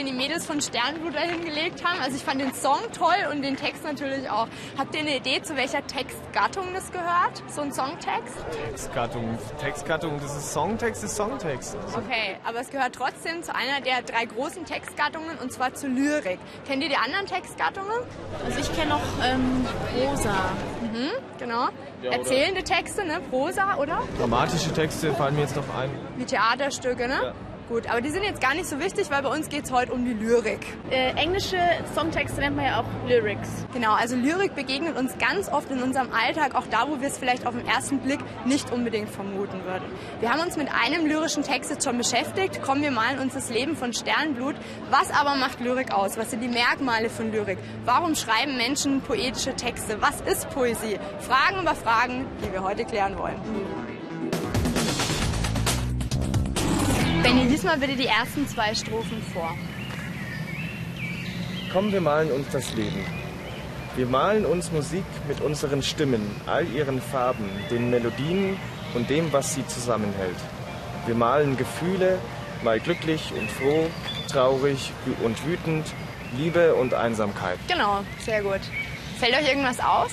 Den die Mädels von Sternblut dahingelegt haben. Also ich fand den Song toll und den Text natürlich auch. Habt ihr eine Idee, zu welcher Textgattung das gehört? So ein Songtext? Textgattung. Textgattung, das ist Songtext, ist Songtext. Okay, aber es gehört trotzdem zu einer der drei großen Textgattungen und zwar zur Lyrik. Kennt ihr die anderen Textgattungen? Also ich kenne noch ähm, Prosa. Mhm, genau. Erzählende Texte, ne? Prosa, oder? Dramatische Texte fallen mir jetzt noch ein. Wie Theaterstücke, ne? Ja. Gut, aber die sind jetzt gar nicht so wichtig, weil bei uns geht es heute um die Lyrik. Äh, englische Songtexte nennt man ja auch Lyrics. Genau, also Lyrik begegnet uns ganz oft in unserem Alltag, auch da, wo wir es vielleicht auf den ersten Blick nicht unbedingt vermuten würden. Wir haben uns mit einem lyrischen Text jetzt schon beschäftigt. Kommen wir malen uns das Leben von Sternblut. Was aber macht Lyrik aus? Was sind die Merkmale von Lyrik? Warum schreiben Menschen poetische Texte? Was ist Poesie? Fragen über Fragen, die wir heute klären wollen. Benny, lies mal bitte die ersten zwei Strophen vor. Komm, wir malen uns das Leben. Wir malen uns Musik mit unseren Stimmen, all ihren Farben, den Melodien und dem, was sie zusammenhält. Wir malen Gefühle, mal glücklich und froh, traurig und wütend, Liebe und Einsamkeit. Genau, sehr gut. Fällt euch irgendwas auf?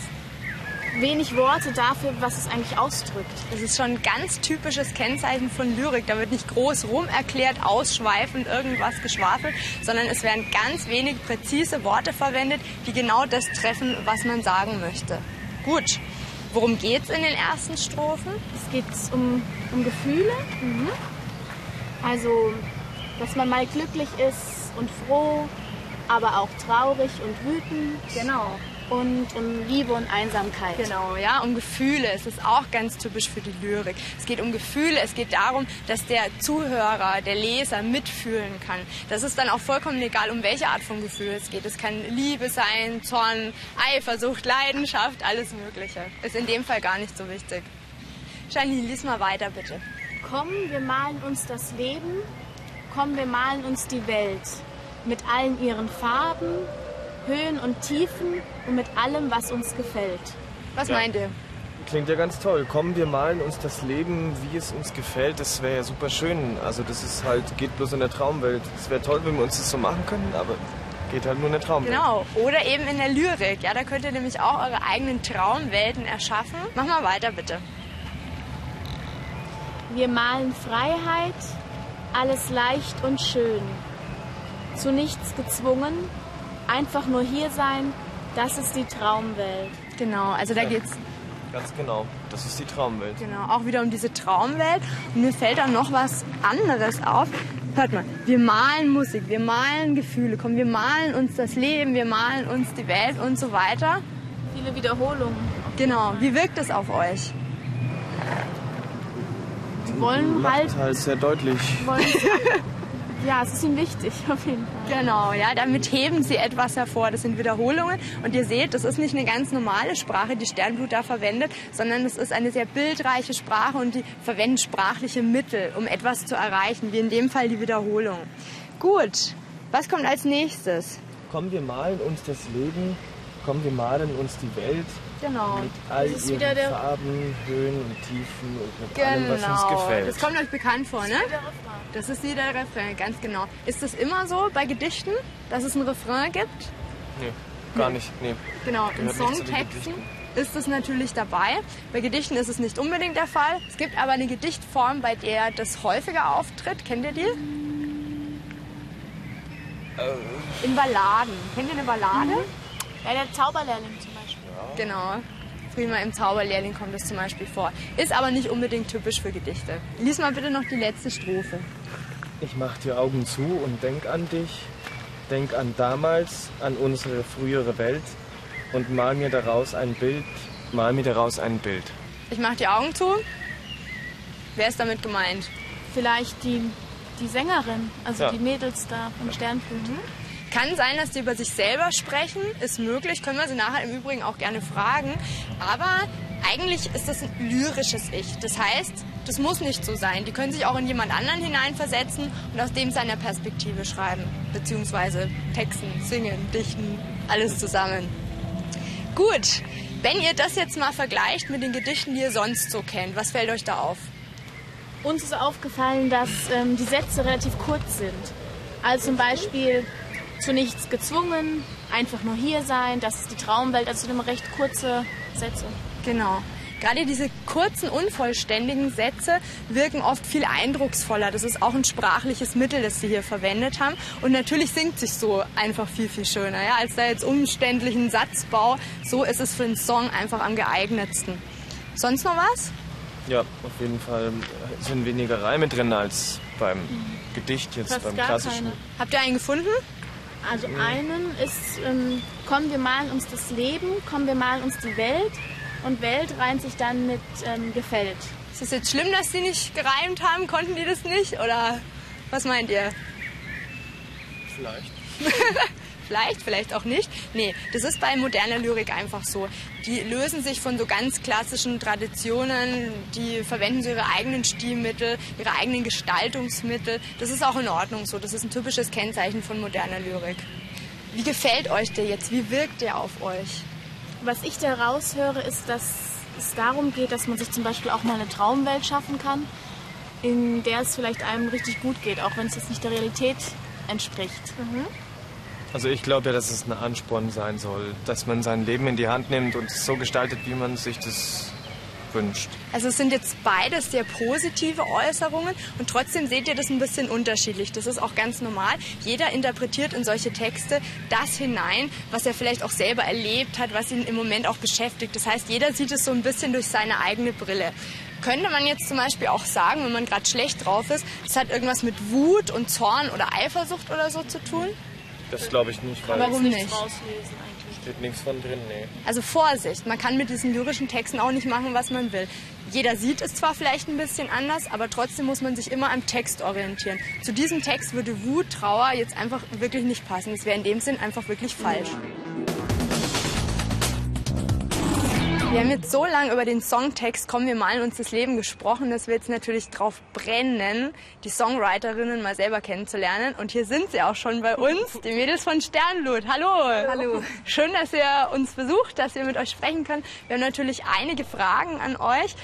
Wenig Worte dafür, was es eigentlich ausdrückt. Das ist schon ein ganz typisches Kennzeichen von Lyrik. Da wird nicht groß rum erklärt, ausschweifend irgendwas geschwafelt, sondern es werden ganz wenig präzise Worte verwendet, die genau das treffen, was man sagen möchte. Gut, worum geht's in den ersten Strophen? Es geht um, um Gefühle. Also, dass man mal glücklich ist und froh, aber auch traurig und wütend. Genau. Und um Liebe und Einsamkeit. Genau, ja, um Gefühle. Es ist auch ganz typisch für die Lyrik. Es geht um Gefühle. Es geht darum, dass der Zuhörer, der Leser mitfühlen kann. Das ist dann auch vollkommen egal, um welche Art von Gefühl es geht. Es kann Liebe sein, Zorn, Eifersucht, Leidenschaft, alles Mögliche. Ist in dem Fall gar nicht so wichtig. Shani, lies mal weiter, bitte. Komm, wir malen uns das Leben. Komm, wir malen uns die Welt. Mit allen ihren Farben, Höhen und Tiefen und mit allem, was uns gefällt. Was Ja. meint ihr? Klingt ja ganz toll. Komm, wir malen uns das Leben, wie es uns gefällt. Das wäre ja super schön. Also das ist halt, geht bloß in der Traumwelt. Es wäre toll, wenn wir uns das so machen können, aber geht halt nur in der Traumwelt. Genau. Oder eben in der Lyrik. Ja, da könnt ihr nämlich auch eure eigenen Traumwelten erschaffen. Mach mal weiter, bitte. Wir malen Freiheit, alles leicht und schön. Zu nichts gezwungen, einfach nur hier sein, das ist die Traumwelt. Genau, also da geht's Ganz genau. Das ist die Traumwelt. Genau, auch wieder um diese Traumwelt. Und mir fällt dann noch was anderes auf. Hört mal, wir malen Musik, wir malen Gefühle, komm, wir malen uns das Leben, wir malen uns die Welt und so weiter. Viele Wiederholungen. Genau, wie wirkt es auf euch? Sie wollen halt, halt sehr deutlich. wollen, ja, es ist ihnen wichtig, auf jeden Fall. Genau, ja, damit heben sie etwas hervor. Das sind Wiederholungen. Und ihr seht, das ist nicht eine ganz normale Sprache, die Sternblut da verwendet, sondern es ist eine sehr bildreiche Sprache und die verwenden sprachliche Mittel, um etwas zu erreichen, wie in dem Fall die Wiederholung. Gut, was kommt als nächstes? Komm, wir malen uns das Leben. Komm, wir malen uns die Welt. Genau. Mit all Das ist ihren wieder der- Farben, Höhen und Tiefen und mit allem, was uns Genau. gefällt. Das kommt euch bekannt vor, ne? Das ist wieder der Refrain, ganz genau. Ist das immer so bei Gedichten, dass es einen Refrain gibt? Nee, gar nicht. Nee. Genau, in Songtexten ist es natürlich dabei. Bei Gedichten ist es nicht unbedingt der Fall. Es gibt aber eine Gedichtform, bei der das häufiger auftritt. Kennt ihr die? Äh. In Balladen. Kennt ihr eine Ballade? Ja, der Zauberlehrling zum. Genau. Prima im Zauberlehrling kommt es zum Beispiel vor. Ist aber nicht unbedingt typisch für Gedichte. Lies mal bitte noch die letzte Strophe. Ich mach die Augen zu und denk an dich. Denk an damals, an unsere frühere Welt und mal mir daraus ein Bild. Mal mir daraus ein Bild. Ich mache die Augen zu. Wer ist damit gemeint? Vielleicht die, die Sängerin, also Ja. die Mädels da vom Sternflug. Kann sein, dass die über sich selber sprechen, ist möglich, können wir sie nachher im Übrigen auch gerne fragen. Aber eigentlich ist das ein lyrisches Ich. Das heißt, das muss nicht so sein. Die können sich auch in jemand anderen hineinversetzen und aus dem seiner Perspektive schreiben. Beziehungsweise texten, singen, dichten, alles zusammen. Gut, wenn ihr das jetzt mal vergleicht mit den Gedichten, die ihr sonst so kennt, was fällt euch da auf? Uns ist aufgefallen, dass ähm, die Sätze relativ kurz sind. Also zum Beispiel zu nichts gezwungen, einfach nur hier sein, das ist die Traumwelt, also immer recht kurze Sätze. Genau. Gerade diese kurzen, unvollständigen Sätze wirken oft viel eindrucksvoller. Das ist auch ein sprachliches Mittel, das sie hier verwendet haben. Und natürlich singt sich so einfach viel, viel schöner. Ja? Als da jetzt umständlichen Satzbau, so ist es für einen Song einfach am geeignetsten. Sonst noch was? Ja, auf jeden Fall sind weniger Reime drin als beim Gedicht jetzt, Fast beim gar klassischen. keine. Habt ihr einen gefunden? Also einen ist, ähm, komm, wir malen uns das Leben, komm, wir malen uns die Welt. Und Welt reimt sich dann mit ähm, gefällt. Ist es jetzt schlimm, dass sie nicht gereimt haben? Konnten die das nicht? Oder was meint ihr? Vielleicht. Vielleicht, vielleicht auch nicht. Nee, das ist bei moderner Lyrik einfach so. Die lösen sich von so ganz klassischen Traditionen, die verwenden so ihre eigenen Stilmittel, ihre eigenen Gestaltungsmittel. Das ist auch in Ordnung so. Das ist ein typisches Kennzeichen von moderner Lyrik. Wie gefällt euch der jetzt? Wie wirkt der auf euch? Was ich da raushöre, ist, dass es darum geht, dass man sich zum Beispiel auch mal eine Traumwelt schaffen kann, in der es vielleicht einem richtig gut geht, auch wenn es jetzt nicht der Realität entspricht. Also ich glaube ja, dass es ein Ansporn sein soll, dass man sein Leben in die Hand nimmt und es so gestaltet, wie man sich das wünscht. Also es sind jetzt beides sehr positive Äußerungen und trotzdem seht ihr das ein bisschen unterschiedlich. Das ist auch ganz normal. Jeder interpretiert in solche Texte das hinein, was er vielleicht auch selber erlebt hat, was ihn im Moment auch beschäftigt. Das heißt, jeder sieht es so ein bisschen durch seine eigene Brille. Könnte man jetzt zum Beispiel auch sagen, wenn man gerade schlecht drauf ist, das hat irgendwas mit Wut und Zorn oder Eifersucht oder so zu tun? Das glaube ich nicht, weil Warum es nicht? rauslesen eigentlich. steht nichts von drin. Nee. Also Vorsicht, man kann mit diesen lyrischen Texten auch nicht machen, was man will. Jeder sieht es zwar vielleicht ein bisschen anders, aber trotzdem muss man sich immer am Text orientieren. Zu diesem Text würde Wut, Trauer jetzt einfach wirklich nicht passen. Das wäre in dem Sinn einfach wirklich falsch. Wir haben jetzt so lange über den Songtext Komm, wir malen uns das Leben gesprochen, dass wir jetzt natürlich drauf brennen, die Songwriterinnen mal selber kennenzulernen. Und hier sind sie auch schon bei uns, die Mädels von Sternblut. Hallo. Hallo. Schön, dass ihr uns besucht, dass wir mit euch sprechen können. Wir haben natürlich einige Fragen an euch.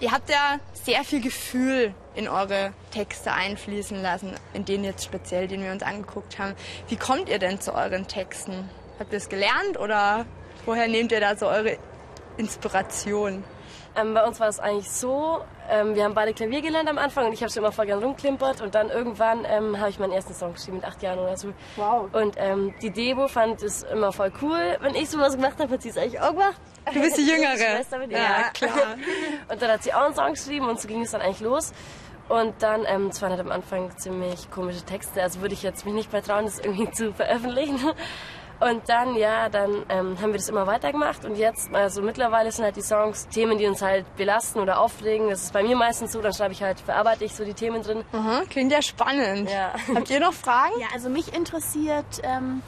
Ihr habt ja sehr viel Gefühl in eure Texte einfließen lassen, in denen jetzt speziell, den wir uns angeguckt haben. Wie kommt ihr denn zu euren Texten? Habt ihr es gelernt oder woher nehmt ihr da so eure Inspiration? Ähm, bei uns war das eigentlich so, ähm, wir haben beide Klavier gelernt am Anfang und ich habe schon immer voll gern rumklimpert und dann irgendwann ähm, habe ich meinen ersten Song geschrieben mit acht Jahren oder so. Wow. Und ähm, die Debo fand es immer voll cool, wenn ich sowas gemacht habe, hat sie es eigentlich auch gemacht. Du bist die Jüngere. Schwester bin ich, Ja, klar. Und dann hat sie auch einen Song geschrieben und so ging es dann eigentlich los. Und dann, ähm, es waren halt am Anfang ziemlich komische Texte, also würde ich jetzt mich nicht mehr trauen, das irgendwie zu veröffentlichen. Und dann, ja, dann ähm, haben wir das immer weitergemacht und jetzt, also mittlerweile sind halt die Songs Themen, die uns halt belasten oder aufregen. Das ist bei mir meistens so, dann schreibe ich halt, verarbeite ich so die Themen drin. Aha, klingt ja spannend. Ja. Habt ihr noch Fragen? Ja, also mich interessiert, ähm,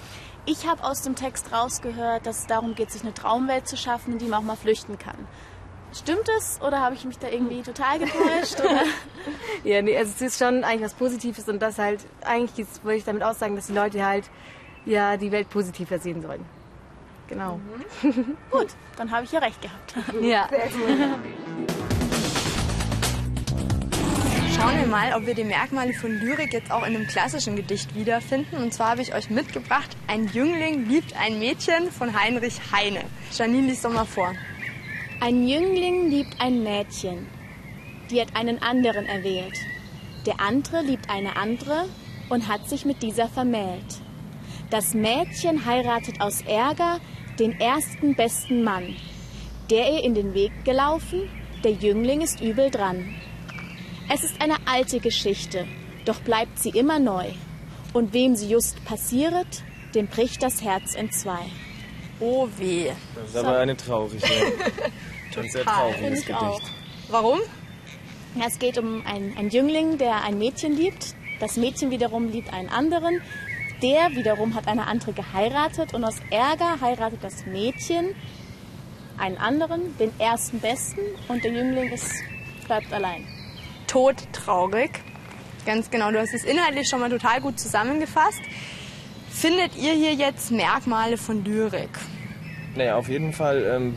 ich habe aus dem Text rausgehört, dass es darum geht, sich eine Traumwelt zu schaffen, in die man auch mal flüchten kann. Stimmt es oder habe ich mich da irgendwie total getäuscht? Ja, nee, also es ist schon eigentlich was Positives und das halt, eigentlich wollte ich damit aussagen, dass die Leute halt ja die Welt positiver sehen sollen. Genau. Gut, dann habe ich ja recht gehabt. Ja. Schauen wir mal, ob wir die Merkmale von Lyrik jetzt auch in einem klassischen Gedicht wiederfinden. Und zwar habe ich euch mitgebracht, ein Jüngling liebt ein Mädchen von Heinrich Heine. Janine liest doch mal vor. Ein Jüngling liebt ein Mädchen, die hat einen anderen erwählt. Der andere liebt eine andere und hat sich mit dieser vermählt. Das Mädchen heiratet aus Ärger den ersten besten Mann. Der ihr in den Weg gelaufen, der Jüngling ist übel dran. Es ist eine alte Geschichte, doch bleibt sie immer neu. Und wem sie just passiert, dem bricht das Herz entzwei. Oh weh. Das ist aber eine traurige, ein sehr trauriges auch. Gedicht. Warum? Es geht um einen, einen Jüngling, der ein Mädchen liebt. Das Mädchen wiederum liebt einen anderen. Der wiederum hat eine andere geheiratet und aus Ärger heiratet das Mädchen einen anderen, den ersten Besten und der Jüngling ist, bleibt allein. Todtraurig. Ganz genau, du hast es inhaltlich schon mal total gut zusammengefasst. Findet ihr hier jetzt Merkmale von Lyrik? Naja, auf jeden Fall ähm,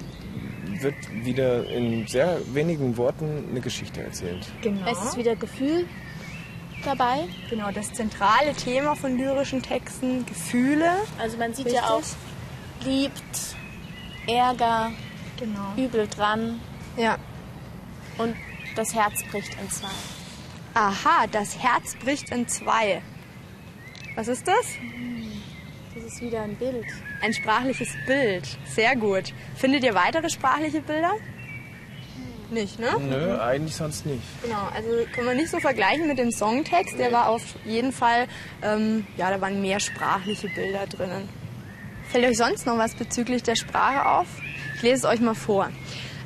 wird wieder in sehr wenigen Worten eine Geschichte erzählt. Genau. Es ist wieder Gefühl. Dabei. Genau, das zentrale Thema von lyrischen Texten, Gefühle. Also man sieht Richtig. ja auch liebt, Ärger, Genau. übel dran Ja. und das Herz bricht in zwei. Aha, das Herz bricht in zwei. Was ist das? Das ist wieder ein Bild. Ein sprachliches Bild. Sehr gut. Findet ihr weitere sprachliche Bilder? Nicht, ne? Nö, eigentlich sonst nicht. Genau, also kann man nicht so vergleichen mit dem Songtext. Der war auf jeden Fall, ähm, ja, da waren mehr sprachliche Bilder drinnen. Fällt euch sonst noch was bezüglich der Sprache auf? Ich lese es euch mal vor.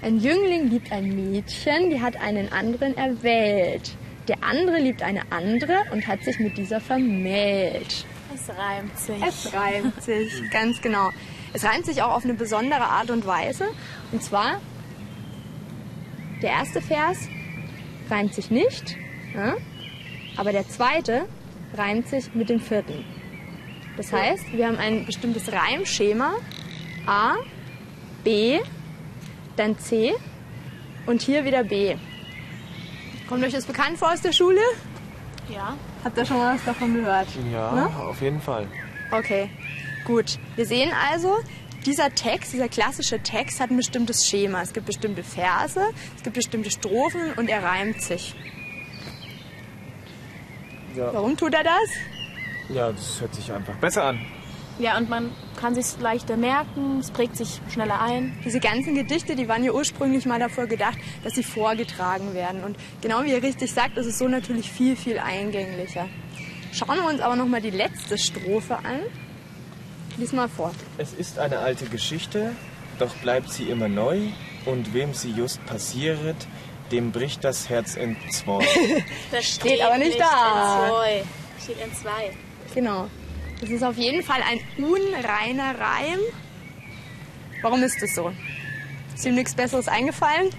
Ein Jüngling liebt ein Mädchen, die hat einen anderen erwählt. Der andere liebt eine andere und hat sich mit dieser vermählt. Es reimt sich. Es reimt sich, ganz genau. Es reimt sich auch auf eine besondere Art und Weise. Und zwar, der erste Vers reimt sich nicht, ja? aber der zweite reimt sich mit dem vierten. Das heißt, wir haben ein bestimmtes Reimschema. A, B, dann C und hier wieder B. Kommt euch das bekannt vor aus der Schule? Ja. Habt ihr schon mal was davon gehört? Ja, Ne? auf jeden Fall. Okay, gut. Wir sehen also, dieser Text, dieser klassische Text hat ein bestimmtes Schema. Es gibt bestimmte Verse, es gibt bestimmte Strophen und er reimt sich. Ja. Warum tut er das? ja, das hört sich einfach besser an. Ja, und man kann sich leichter merken, es prägt sich schneller ein. Diese ganzen Gedichte, die waren ja ursprünglich mal davor gedacht, dass sie vorgetragen werden. Und genau wie ihr richtig sagt, ist es so natürlich viel, viel eingänglicher. Schauen wir uns aber nochmal die letzte Strophe an. Lies mal vor. Es ist eine alte Geschichte, doch bleibt sie immer neu. Und wem sie just passiert, dem bricht das Herz in zwei. Das Steht aber nicht da. In zwei. Steht in zwei. Genau. Das ist auf jeden Fall ein unreiner Reim. Warum ist das so? Ist ihm nichts Besseres eingefallen?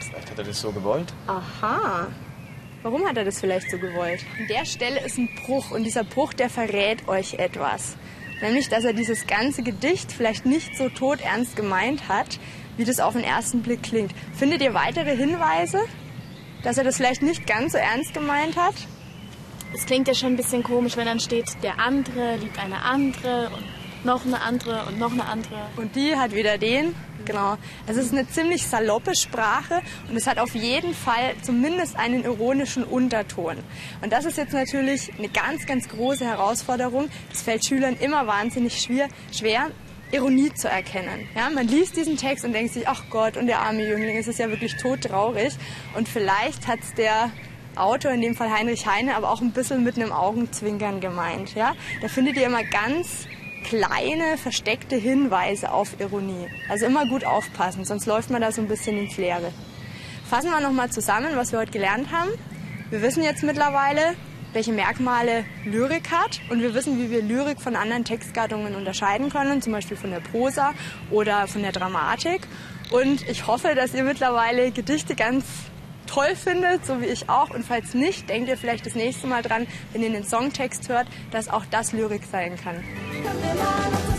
Vielleicht hat er das so gewollt. Aha. Warum hat er das vielleicht so gewollt? An der Stelle ist ein Bruch und dieser Bruch, der verrät euch etwas. Nämlich, dass er dieses ganze Gedicht vielleicht nicht so todernst gemeint hat, wie das auf den ersten Blick klingt. Findet ihr weitere Hinweise, dass er das vielleicht nicht ganz so ernst gemeint hat? Es klingt ja schon ein bisschen komisch, wenn dann steht, der andere liebt eine andere und noch eine andere und noch eine andere. Und die hat wieder den. Genau. Es ist eine ziemlich saloppe Sprache und es hat auf jeden Fall zumindest einen ironischen Unterton. Und das ist jetzt natürlich eine ganz, ganz große Herausforderung. Es fällt Schülern immer wahnsinnig schwer, schwer Ironie zu erkennen. Ja, man liest diesen Text und denkt sich, ach Gott, und der arme Jüngling, es ist ja wirklich todtraurig. Und vielleicht hat es der Autor, in dem Fall Heinrich Heine, aber auch ein bisschen mit einem Augenzwinkern gemeint. Ja? Da findet ihr immer ganz kleine, versteckte Hinweise auf Ironie. Also immer gut aufpassen, sonst läuft man da so ein bisschen ins Leere. Fassen wir nochmal zusammen, was wir heute gelernt haben. Wir wissen jetzt mittlerweile, welche Merkmale Lyrik hat und wir wissen, wie wir Lyrik von anderen Textgattungen unterscheiden können, zum Beispiel von der Prosa oder von der Dramatik. Und ich hoffe, dass ihr mittlerweile Gedichte ganz toll findet, so wie ich auch. Und falls nicht, denkt ihr vielleicht das nächste Mal dran, wenn ihr den Songtext hört, dass auch das Lyrik sein kann. Come